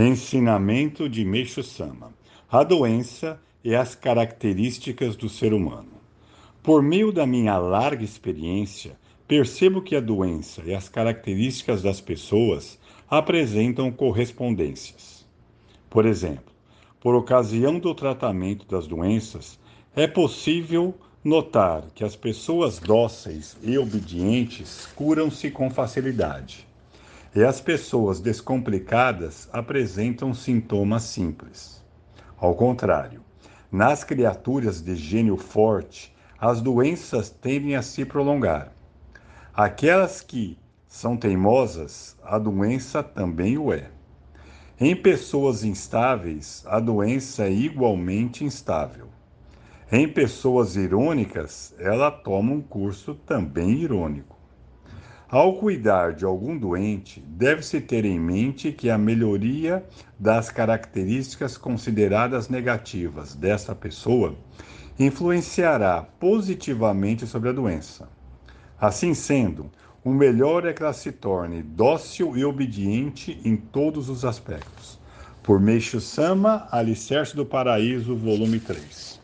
Ensinamento de Meixo Sama: A doença e as características do ser humano. Por meio da minha larga experiência, percebo que a doença e as características das pessoas apresentam correspondências. Por exemplo, por ocasião do tratamento das doenças, é possível notar que as pessoas dóceis e obedientes curam-se com facilidade e as pessoas descomplicadas apresentam sintomas simples. Ao contrário, nas criaturas de gênio forte, as doenças tendem a se prolongar. Aquelas que são teimosas, a doença também o é. Em pessoas instáveis, a doença é igualmente instável. Em pessoas irônicas, ela toma um curso também irônico. Ao cuidar de algum doente, deve-se ter em mente que a melhoria das características consideradas negativas dessa pessoa influenciará positivamente sobre a doença. Assim sendo, o melhor é que ela se torne dócil e obediente em todos os aspectos. Por Meixo Sama, Alicerce do Paraíso, volume 3.